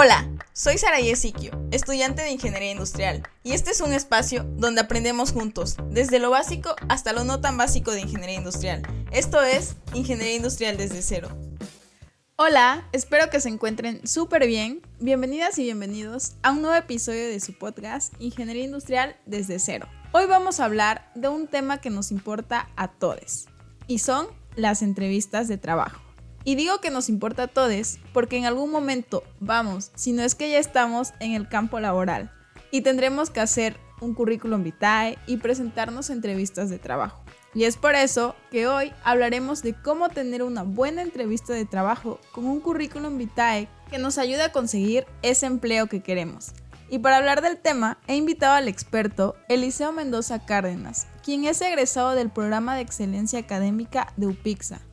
Hola, soy Sara Yesiquio, estudiante de Ingeniería Industrial, y este es un espacio donde aprendemos juntos, desde lo básico hasta lo no tan básico de Ingeniería Industrial. Esto es Ingeniería Industrial desde cero. Hola, espero que se encuentren súper bien. Bienvenidas y bienvenidos a un nuevo episodio de su podcast Ingeniería Industrial desde cero. Hoy vamos a hablar de un tema que nos importa a todos, y son las entrevistas de trabajo. Y digo que nos importa a todos porque en algún momento vamos, si no es que ya estamos en el campo laboral y tendremos que hacer un currículum vitae y presentarnos entrevistas de trabajo. Y es por eso que hoy hablaremos de cómo tener una buena entrevista de trabajo con un currículum vitae que nos ayude a conseguir ese empleo que queremos. Y para hablar del tema, he invitado al experto Eliseo Mendoza Cárdenas, quien es egresado del programa de excelencia académica de UPIXA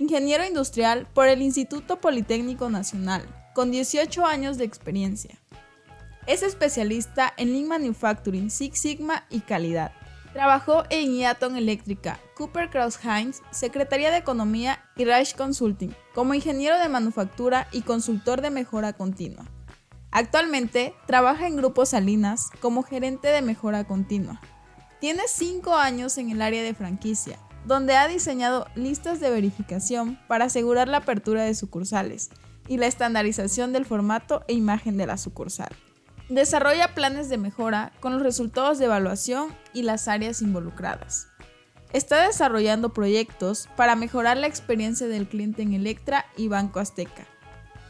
ingeniero industrial por el Instituto Politécnico Nacional, con 18 años de experiencia. Es especialista en Lean Manufacturing, Six Sigma y calidad. Trabajó en Iaton Eléctrica, Cooper Cross Heinz, Secretaría de Economía y Reich Consulting, como ingeniero de manufactura y consultor de mejora continua. Actualmente trabaja en Grupo Salinas como gerente de mejora continua. Tiene 5 años en el área de franquicia donde ha diseñado listas de verificación para asegurar la apertura de sucursales y la estandarización del formato e imagen de la sucursal. Desarrolla planes de mejora con los resultados de evaluación y las áreas involucradas. Está desarrollando proyectos para mejorar la experiencia del cliente en Electra y Banco Azteca.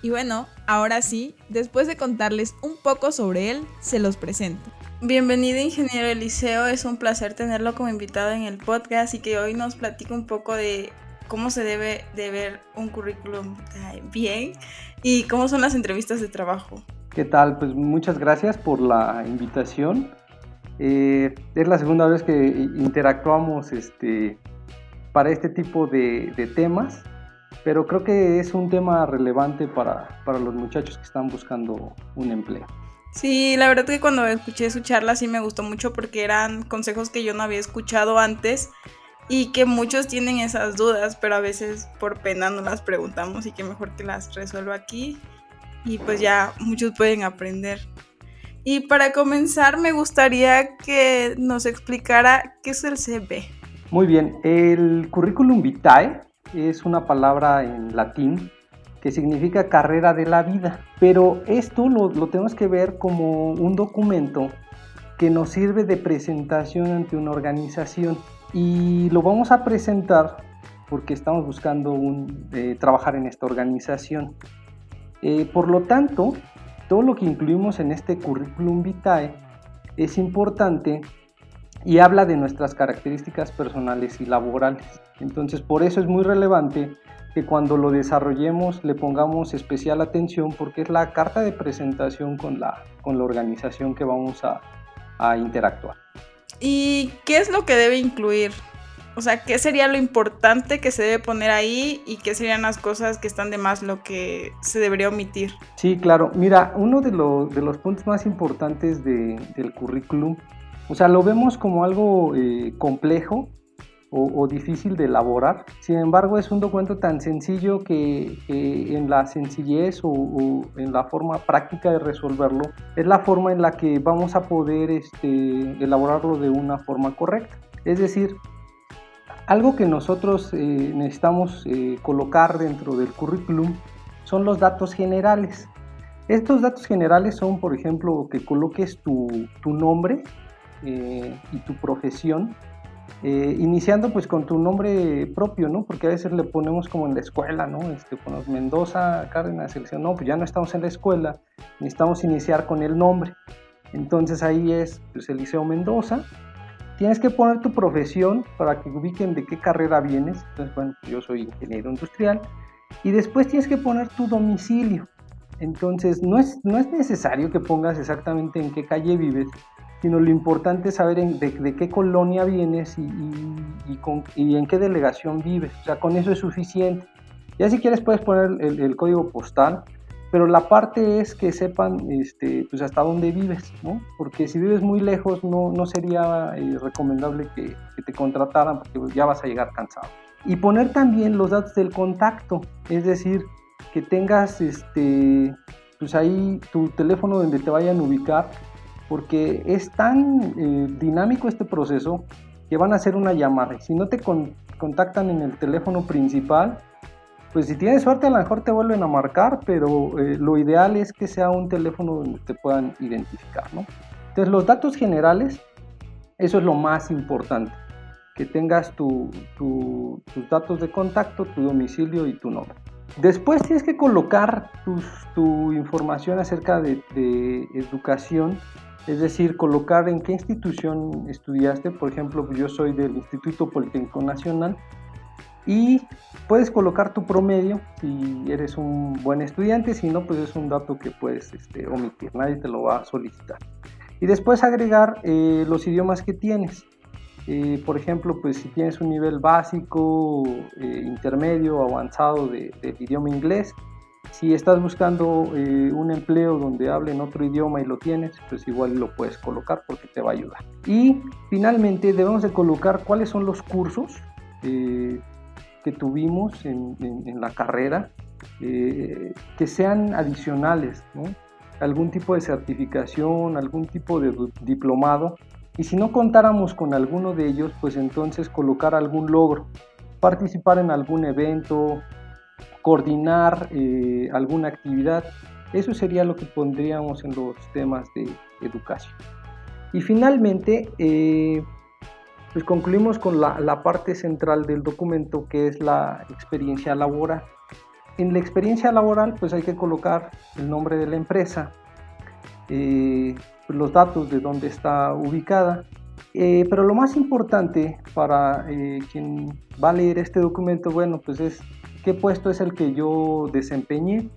Y bueno, ahora sí, después de contarles un poco sobre él, se los presento. Bienvenido, ingeniero Eliseo. Es un placer tenerlo como invitado en el podcast y que hoy nos platique un poco de cómo se debe de ver un currículum bien y cómo son las entrevistas de trabajo. ¿Qué tal? Pues muchas gracias por la invitación. Eh, es la segunda vez que interactuamos este, para este tipo de, de, temas, pero creo que es un tema relevante para, para los muchachos que están buscando un empleo. Sí, la verdad que cuando escuché su charla sí me gustó mucho porque eran consejos que yo no había escuchado antes y que muchos tienen esas dudas, pero a veces por pena no las preguntamos y que mejor que las resuelva aquí y pues ya muchos pueden aprender. Y para comenzar me gustaría que nos explicara qué es el CV. Muy bien, el currículum vitae es una palabra en latín que significa carrera de la vida. Pero esto lo, tenemos que ver como un documento que nos sirve de presentación ante una organización y lo vamos a presentar porque estamos buscando un, eh, trabajar en esta organización. Eh, por lo tanto, todo lo que incluimos en este currículum vitae es importante y habla de nuestras características personales y laborales. Entonces, por eso es muy relevante que cuando lo desarrollemos le pongamos especial atención porque es la carta de presentación con la, con la organización que vamos a, a interactuar. ¿Y qué es lo que debe incluir? O sea, ¿qué sería lo importante que se debe poner ahí y qué serían las cosas que están de más lo que se debería omitir? Sí, claro. Mira, uno de, de los puntos más importantes de, del currículum, o sea, lo vemos como algo eh, complejo, o, difícil de elaborar. Sin embargo, es un documento tan sencillo que en la sencillez o, en la forma práctica de resolverlo es la forma en la que vamos a poder este, elaborarlo de una forma correcta. Es decir, algo que nosotros eh, necesitamos eh, colocar dentro del currículum son los datos generales. Estos datos generales son, por ejemplo, que coloques tu, nombre eh, y tu profesión eh, iniciando pues con tu nombre propio, ¿no? Porque a veces le ponemos como en la escuela, ¿no? Este, ponemos Mendoza, Cárdenas, selección, no, pues ya no estamos en la escuela, necesitamos iniciar con el nombre. Entonces ahí es pues, Eliseo Mendoza. Tienes que poner tu profesión para que ubiquen de qué carrera vienes. Entonces, bueno, yo soy ingeniero industrial. Y después tienes que poner tu domicilio. Entonces, no es, no es necesario que pongas exactamente en qué calle vives, sino lo importante es saber de, qué colonia vienes y, y, en qué delegación vives. O sea, con eso es suficiente. Ya si quieres puedes poner el, código postal, pero la parte es que sepan este, pues hasta dónde vives, ¿no? Porque si vives muy lejos no, no sería eh, recomendable que, que, te contrataran porque ya vas a llegar cansado. Y poner también los datos del contacto, es decir, que tengas este, pues ahí tu teléfono donde te vayan a ubicar, porque es tan eh, dinámico este proceso que van a hacer una llamada. Si no te contactan en el teléfono principal, pues si tienes suerte a lo mejor te vuelven a marcar, pero eh, lo ideal es que sea un teléfono donde te puedan identificar, ¿no? Entonces los datos generales, eso es lo más importante, que tengas tus datos de contacto, tu domicilio y tu nombre. Después tienes que colocar tu información acerca de, de, educación, es decir, colocar en qué institución estudiaste. Por ejemplo, yo soy del Instituto Politécnico Nacional y puedes colocar tu promedio si eres un buen estudiante, si no, pues es un dato que puedes este, omitir, nadie te lo va a solicitar. Y después agregar eh, los idiomas que tienes. Eh, por ejemplo, pues si tienes un nivel básico, eh, intermedio avanzado del idioma inglés, si estás buscando un empleo donde hablen otro idioma y lo tienes, pues igual lo puedes colocar porque te va a ayudar. Y finalmente debemos de colocar cuáles son los cursos que tuvimos en, la carrera eh, que sean adicionales, algún tipo de certificación, algún tipo de diplomado, y si no contáramos con alguno de ellos, pues entonces colocar algún logro, participar en algún evento, coordinar eh, alguna actividad, eso sería lo que pondríamos en los temas de educación. Y finalmente, eh, pues concluimos con la, parte central del documento que es la experiencia laboral. En la experiencia laboral pues hay que colocar el nombre de la empresa, eh, los datos de dónde está ubicada, eh, pero lo más importante para quien va a leer este documento, bueno, pues es qué puesto es el que yo desempeñé,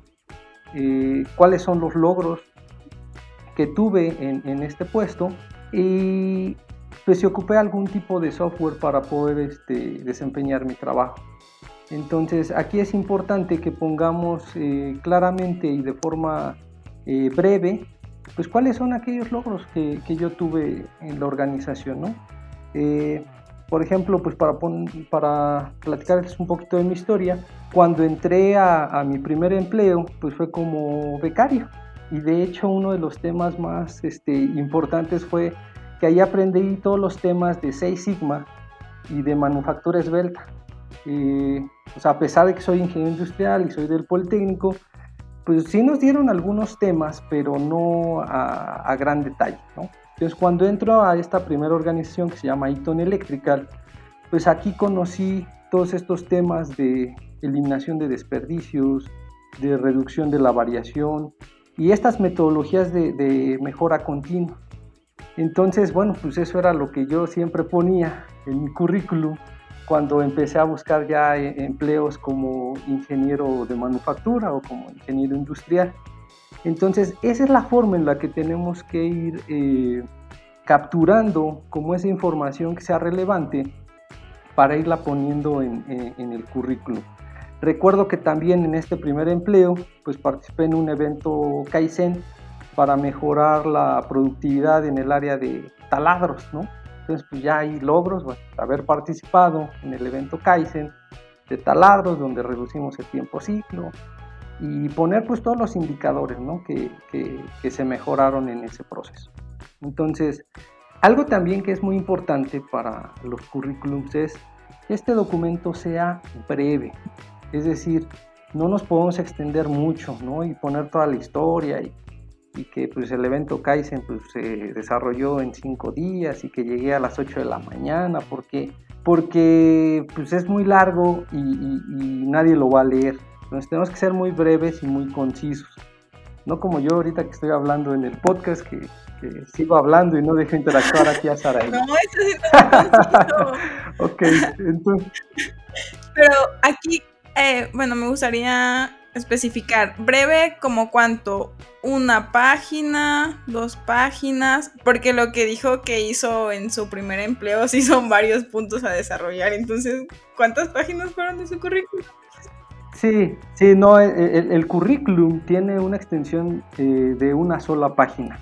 cuáles son los logros que tuve en, en este puesto y pues si ocupé algún tipo de software para poder este, desempeñar mi trabajo. Entonces aquí es importante que pongamos eh, claramente y de forma eh, breve, pues cuáles son aquellos logros que, yo tuve en la organización, ¿no? Eh, por ejemplo, pues para, para platicarles un poquito de mi historia, cuando entré a, a, mi primer empleo, pues fue como becario. Y de hecho uno de los temas más este, importantes fue que ahí aprendí todos los temas de Seis Sigma y de manufactura esbelta. o sea, a pesar de que soy ingeniero industrial y soy del Politécnico, pues sí nos dieron algunos temas, pero no a, gran detalle, ¿no? Entonces, cuando entro a esta primera organización que se llama Eaton Electrical, pues aquí conocí todos estos temas de eliminación de desperdicios, de reducción de la variación y estas metodologías de, de mejora continua. Entonces, bueno, pues eso era lo que yo siempre ponía en mi currículum cuando empecé a buscar ya e, empleos como ingeniero de manufactura o como ingeniero industrial. Entonces, esa es la forma en la que tenemos que ir eh, capturando como esa información que sea relevante para irla poniendo en, en el currículum. Recuerdo que también en este primer empleo, pues participé en un evento Kaizen para mejorar la productividad en el área de taladros, ¿no? Entonces, pues ya hay logros, bueno, haber participado en el evento Kaizen de taladros, donde reducimos el tiempo ciclo, y poner pues todos los indicadores, ¿no? Que, que, se mejoraron en ese proceso. Entonces, algo también que es muy importante para los currículums es que este documento sea breve, es decir, no nos podemos extender mucho, ¿no? Y poner toda la historia y y que pues el evento Kaizen pues se desarrolló en cinco días y que llegué a las 8 de la mañana porque porque pues es muy largo y, nadie lo va a leer entonces tenemos que ser muy breves y muy concisos no como yo ahorita que estoy hablando en el podcast que, sigo hablando y no dejo interactuar aquí a Sara no eso sí no ok entonces pero aquí eh, bueno me gustaría especificar breve como cuánto una página, dos páginas, porque lo que dijo que hizo en su primer empleo sí son varios puntos a desarrollar. Entonces, ¿cuántas páginas fueron de su currículum? Sí, sí, no, el, currículum tiene una extensión eh, de una sola página.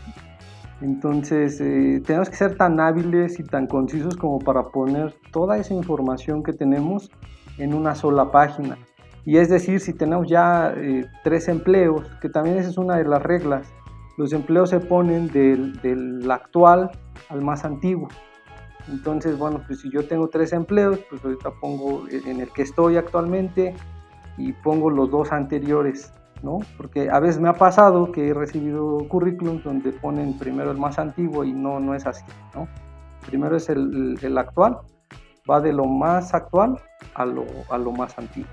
Entonces, eh, tenemos que ser tan hábiles y tan concisos como para poner toda esa información que tenemos en una sola página. Y es decir, si tenemos ya eh, tres empleos, que también esa es una de las reglas, los empleos se ponen del, del actual al más antiguo. Entonces, bueno, pues si yo tengo tres empleos, pues ahorita pongo en el que estoy actualmente y pongo los dos anteriores, ¿no? Porque a veces me ha pasado que he recibido currículums donde ponen primero el más antiguo y no, no es así, ¿no? Primero es el, el actual, va de lo más actual a lo, a lo más antiguo.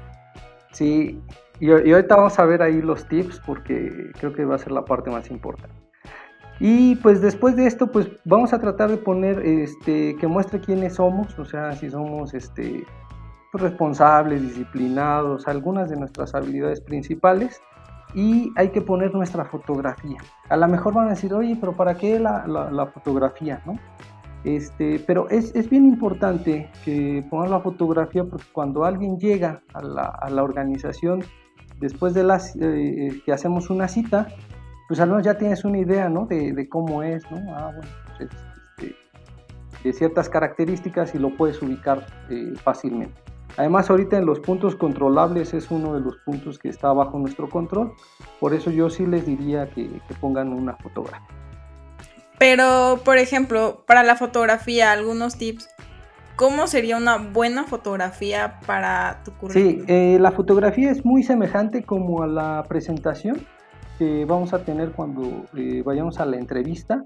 Sí, y, ahorita vamos a ver ahí los tips porque creo que va a ser la parte más importante. Y pues después de esto, pues vamos a tratar de poner, este, que muestre quiénes somos, o sea, si somos, este, responsables, disciplinados, algunas de nuestras habilidades principales. Y hay que poner nuestra fotografía. A lo mejor van a decir, oye, pero ¿para qué la, la, fotografía? ¿no? Este, pero es, es, bien importante que pongamos la fotografía porque cuando alguien llega a la, a la organización, después de las, eh, que hacemos una cita, pues al menos ya tienes una idea, ¿no? De, cómo es, ¿no? Ah, pues este, de ciertas características y lo puedes ubicar eh, fácilmente. Además, ahorita en los puntos controlables es uno de los puntos que está bajo nuestro control, por eso yo sí les diría que, pongan una fotografía. Pero, por ejemplo, para la fotografía, algunos tips. ¿Cómo sería una buena fotografía para tu currículum? Sí, eh, la fotografía es muy semejante como a la presentación que vamos a tener cuando eh, vayamos a la entrevista.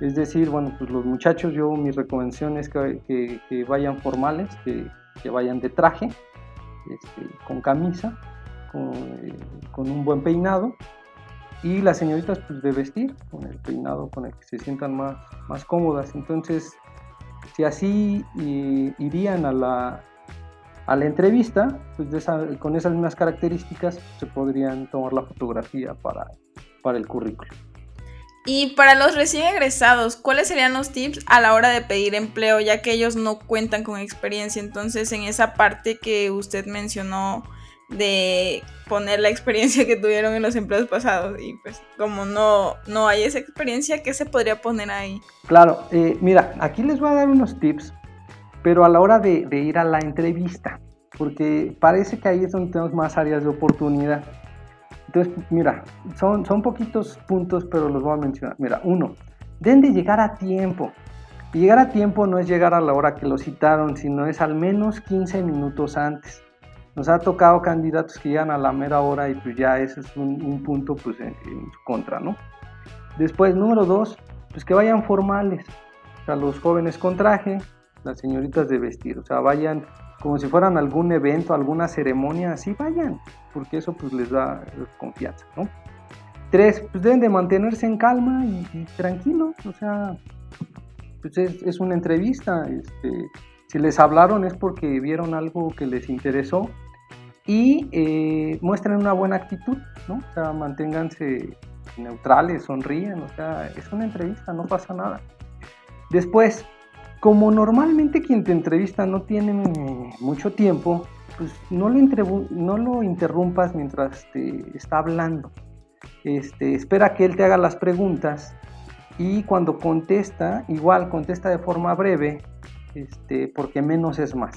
Es decir, bueno, pues los muchachos, yo mi recomendación es que, que, vayan formales, que, que, vayan de traje, este, con camisa, con, eh, con, un buen peinado. Y las señoritas, pues de vestir, con el peinado con el que se sientan más, más cómodas. Entonces, si así eh, irían a la, a la entrevista, pues con esas mismas características se podrían tomar la fotografía para, para el currículum. Y para los recién egresados, ¿cuáles serían los tips a la hora de pedir empleo, ya que ellos no cuentan con experiencia? Entonces, en esa parte que usted mencionó de poner la experiencia que tuvieron en los empleos pasados y pues como no, no hay esa experiencia, ¿qué se podría poner ahí? Claro, eh, mira, aquí les voy a dar unos tips pero a la hora de, ir a la entrevista, porque parece que ahí es donde tenemos más áreas de oportunidad. Entonces, mira, son, son poquitos puntos, pero los voy a mencionar. Mira, uno, deben de llegar a tiempo. Llegar a tiempo no es llegar a la hora que lo citaron, sino es al menos 15 minutos antes. Nos ha tocado candidatos que llegan a la mera hora y pues ya ese es un, punto pues en, en, su contra, ¿no? Después, número dos, pues que vayan formales. O sea, los jóvenes con traje, las señoritas de vestir, o sea, vayan como si fueran algún evento, alguna ceremonia, así vayan, porque eso pues les da confianza, ¿no? Tres, pues deben de mantenerse en calma y, tranquilos, o sea, pues es, una entrevista, este, si les hablaron es porque vieron algo que les interesó y eh, muestren una buena actitud, ¿no? O sea, manténganse neutrales, sonríen, o sea, es una entrevista, no pasa nada. Después, como normalmente quien te entrevista no tiene mucho tiempo, pues no lo, no lo interrumpas mientras te está hablando. Este, espera que él te haga las preguntas y cuando contesta, igual contesta de forma breve, este, porque menos es más.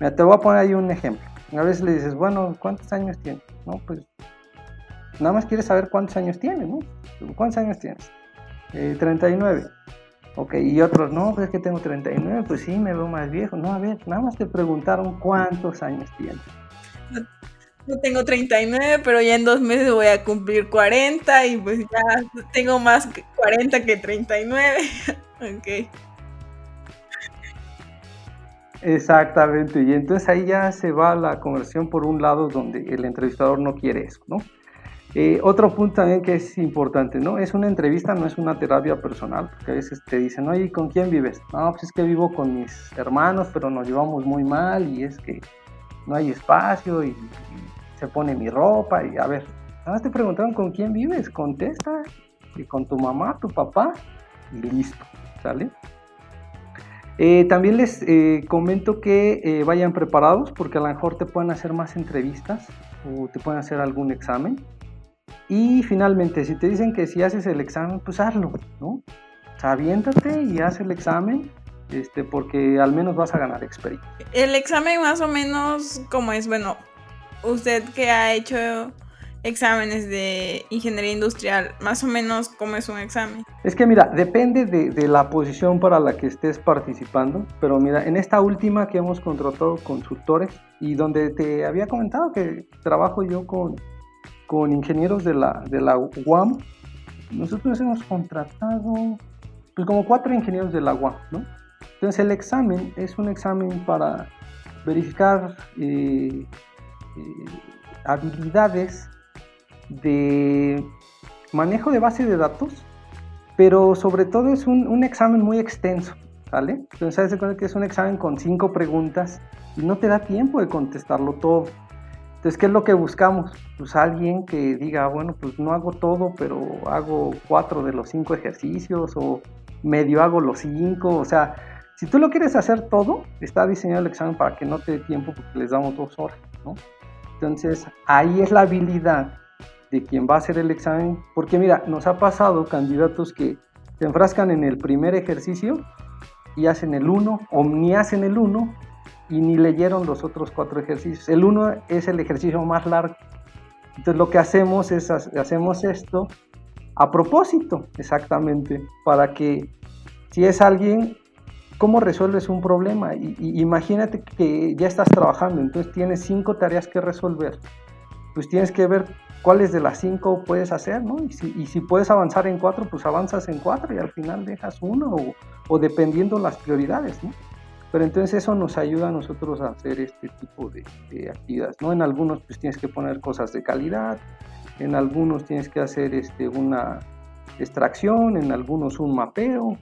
Mira, te voy a poner ahí un ejemplo. A veces le dices, bueno, ¿cuántos años tienes? No, pues nada más quieres saber cuántos años tienes, ¿no? ¿Cuántos años tienes? Eh, 39. Ok, y otros, no, pues es que tengo 39, pues sí, me veo más viejo. No, a ver, nada más te preguntaron cuántos años tienes. No, tengo 39, pero ya en dos meses voy a cumplir 40 y pues ya tengo más 40 que 39. ok. Exactamente, y entonces ahí ya se va la conversión por un lado donde el entrevistador no quiere eso, ¿no? Eh, otro punto también que es importante, ¿no? Es una entrevista, no es una terapia personal, porque a veces te dicen, oye, ¿con quién vives? No, pues es que vivo con mis hermanos, pero nos llevamos muy mal y es que no hay espacio y, se pone mi ropa y a ver, nada más te preguntaron con quién vives, contesta, y con tu mamá, tu papá, y listo, ¿sale? Eh, también les eh, comento que vayan preparados porque a lo mejor te pueden hacer más entrevistas o te pueden hacer algún examen. Y finalmente, si te dicen que si haces el examen, pues hazlo, ¿no? Aviéntate y haz el examen, este, porque al menos vas a ganar experiencia. El examen más o menos, como es, bueno, usted que ha hecho exámenes de ingeniería industrial, más o menos cómo es un examen. Es que mira, depende de, la posición para la que estés participando, pero mira, en esta última que hemos contratado consultores y donde te había comentado que trabajo yo con, con ingenieros de la, de la UAM, nosotros hemos contratado pues como cuatro ingenieros de la UAM, ¿no? Entonces el examen es un examen para verificar eh, eh, habilidades de manejo de base de datos, pero sobre todo es un, examen muy extenso, ¿vale? Entonces, se cuenta que es un examen con cinco preguntas y no te da tiempo de contestarlo todo. Entonces, ¿qué es lo que buscamos? Pues alguien que diga, bueno, pues no hago todo, pero hago cuatro de los cinco ejercicios o medio hago los cinco, o sea, si tú lo quieres hacer todo, está diseñado el examen para que no te dé tiempo porque les damos dos horas, ¿no? Entonces, ahí es la habilidad de quien va a hacer el examen, porque mira, nos ha pasado candidatos que se enfrascan en el primer ejercicio y hacen el uno, o ni hacen el uno y ni leyeron los otros cuatro ejercicios. El uno es el ejercicio más largo. Entonces lo que hacemos es hacemos esto a propósito, exactamente, para que si es alguien, ¿cómo resuelves un problema? y, imagínate que ya estás trabajando, entonces tienes cinco tareas que resolver. Pues tienes que ver cuáles de las cinco puedes hacer, ¿no? Y si, y si, puedes avanzar en cuatro, pues avanzas en cuatro y al final dejas uno o, o, dependiendo las prioridades, ¿no? Pero entonces eso nos ayuda a nosotros a hacer este tipo de, de, actividades, ¿no? En algunos pues tienes que poner cosas de calidad, en algunos tienes que hacer este, una extracción, en algunos un mapeo,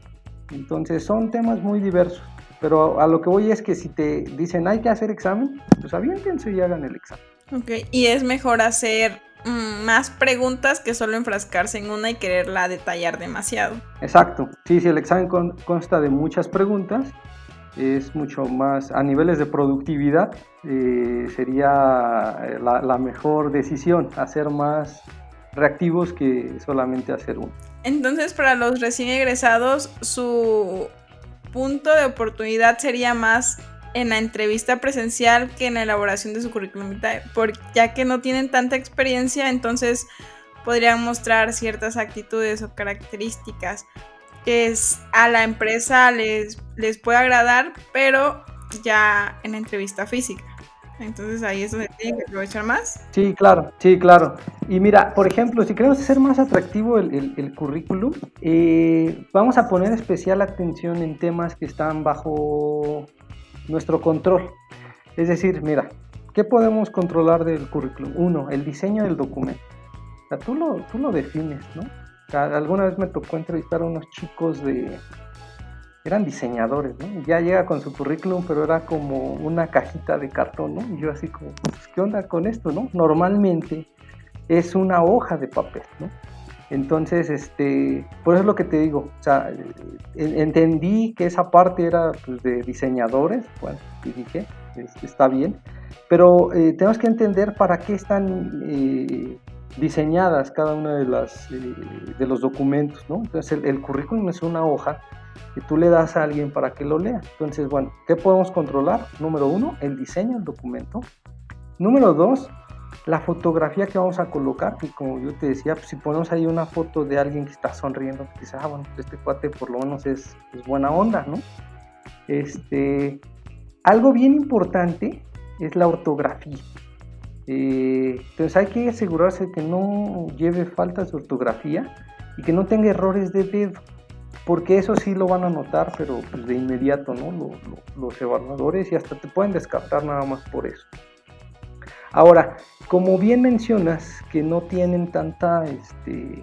entonces son temas muy diversos. Pero a lo que voy es que si te dicen hay que hacer examen, pues aviéntense y hagan el examen. Ok, y es mejor hacer Mm, más preguntas que solo enfrascarse en una y quererla detallar demasiado. Exacto, sí, si el examen consta de muchas preguntas, es mucho más, a niveles de productividad, eh, sería eh, la, mejor decisión, hacer más reactivos que solamente hacer uno. Entonces, para los recién egresados, su punto de oportunidad sería más en la entrevista presencial que en la elaboración de su currículum vitae, porque ya que no tienen tanta experiencia, entonces podrían mostrar ciertas actitudes o características que a la empresa les, les puede agradar, pero ya en entrevista física. Entonces ahí es donde tienen que aprovechar más. Sí, claro, sí, claro. Y mira, por ejemplo, si queremos hacer más atractivo el, el, currículum, eh, vamos a poner especial atención en temas que están bajo nuestro control. Es decir, mira, ¿qué podemos controlar del currículum? Uno, el diseño del documento. O sea, tú lo, tú lo defines, ¿no? Alguna vez me tocó entrevistar a unos chicos de... Eran diseñadores, ¿no? ya llega con su currículum, pero era como una cajita de cartón, ¿no? Y yo así como, pues, ¿qué onda con esto, no? Normalmente es una hoja de papel, ¿no? Entonces, este, por eso es lo que te digo, o sea, entendí que esa parte era pues, de diseñadores, bueno, y dije, está bien, pero eh, tenemos que entender para qué están eh, diseñadas cada una de las eh, de los documentos, ¿no? Entonces, el, currículum es una hoja que tú le das a alguien para que lo lea. Entonces, bueno, ¿qué podemos controlar? Número uno, el diseño del documento. Número dos, la fotografía que vamos a colocar, y como yo te decía, pues si ponemos ahí una foto de alguien que está sonriendo, pues dices, ah, bueno, pues, este cuate por lo menos es, buena onda, ¿no? Este, algo bien importante es la ortografía. Entonces hay que asegurarse que no lleve faltas de ortografía y que no tenga errores de dedo, porque eso sí lo van a notar, pero pues de inmediato, ¿no? los evaluadores y hasta te pueden descartar nada más por eso. Ahora, como bien mencionas que no tienen tanta este,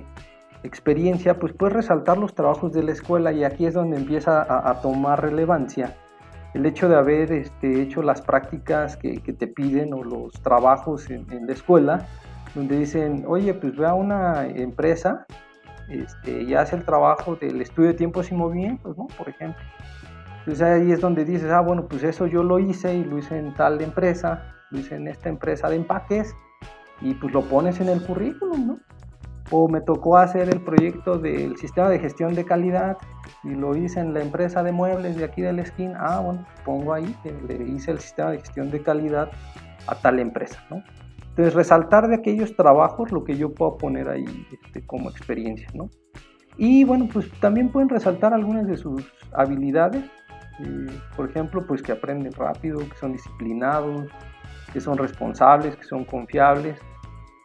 experiencia, pues puedes resaltar los trabajos de la escuela y aquí es donde empieza a, tomar relevancia el hecho de haber este, hecho las prácticas que, te piden o los trabajos en, la escuela, donde dicen, oye, pues ve a una empresa este, y hace el trabajo del estudio de tiempos y movimientos, ¿no? Por ejemplo. Entonces ahí es donde dices, ah, bueno, pues eso yo lo hice y lo hice en tal empresa, en esta empresa de empaques y pues lo pones en el currículum, ¿no? O me tocó hacer el proyecto del sistema de gestión de calidad y lo hice en la empresa de muebles de aquí de la esquina. Ah, bueno, pongo ahí que le hice el sistema de gestión de calidad a tal empresa, ¿no? Entonces, resaltar de aquellos trabajos lo que yo puedo poner ahí este, como experiencia, ¿no? Y bueno, pues también pueden resaltar algunas de sus habilidades, eh, por ejemplo, pues que aprenden rápido, que son disciplinados, que son responsables, que son confiables,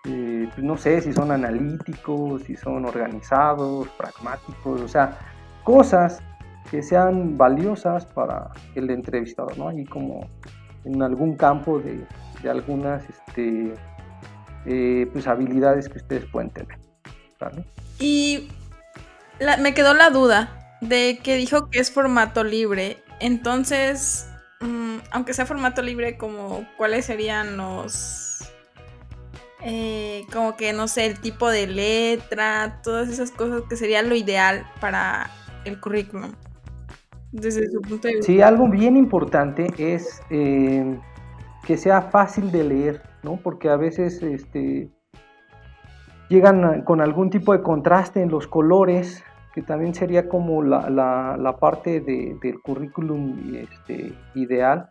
eh, pues no sé si son analíticos, si son organizados, pragmáticos, o sea, cosas que sean valiosas para el entrevistador, ¿no? Y como en algún campo de, de algunas este, eh, pues habilidades que ustedes pueden tener. Y me quedó la duda de que dijo que es formato libre. Entonces, mm, aunque sea formato libre, cuáles serían los... Eh, como que no sé, el tipo de letra, todas esas cosas que sería lo ideal para el currículum. Desde su punto de vista. Sí, algo bien importante es eh, que sea fácil de leer, ¿no? Porque a veces este, llegan con algún tipo de contraste en los colores, que también sería como la, parte del currículum este, ideal.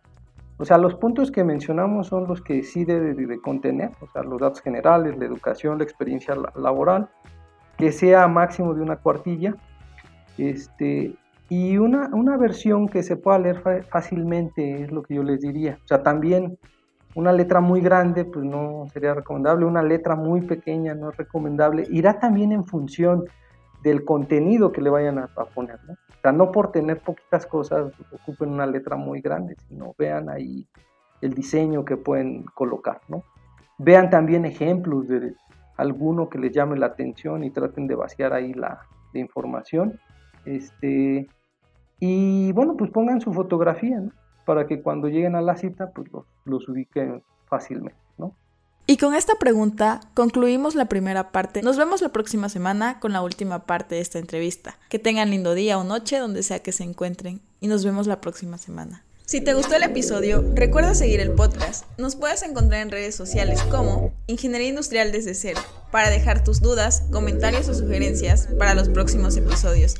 O sea, los puntos que mencionamos son los que sí debe de contener, o sea, los datos generales, la educación, la experiencia laboral, que sea máximo de una cuartilla, este, y una, una versión que se pueda leer fácilmente es lo que yo les diría. O sea, también una letra muy grande, pues no sería recomendable. Una letra muy pequeña no es recomendable. Irá también en función del contenido que le vayan a, poner. ¿no? No por tener poquitas cosas ocupen una letra muy grande, sino vean ahí el diseño que pueden colocar. ¿no? Vean también ejemplos de alguno que les llame la atención y traten de vaciar ahí la, la información. Este, y bueno, pues pongan su fotografía, ¿no? Para que cuando lleguen a la cita, pues los, ubiquen fácilmente, ¿no? Y con esta pregunta concluimos la primera parte. Nos vemos la próxima semana con la última parte de esta entrevista. Que tengan lindo día o noche donde sea que se encuentren. Y nos vemos la próxima semana. Si te gustó el episodio, recuerda seguir el podcast. Nos puedes encontrar en redes sociales como Ingeniería Industrial desde cero para dejar tus dudas, comentarios o sugerencias para los próximos episodios.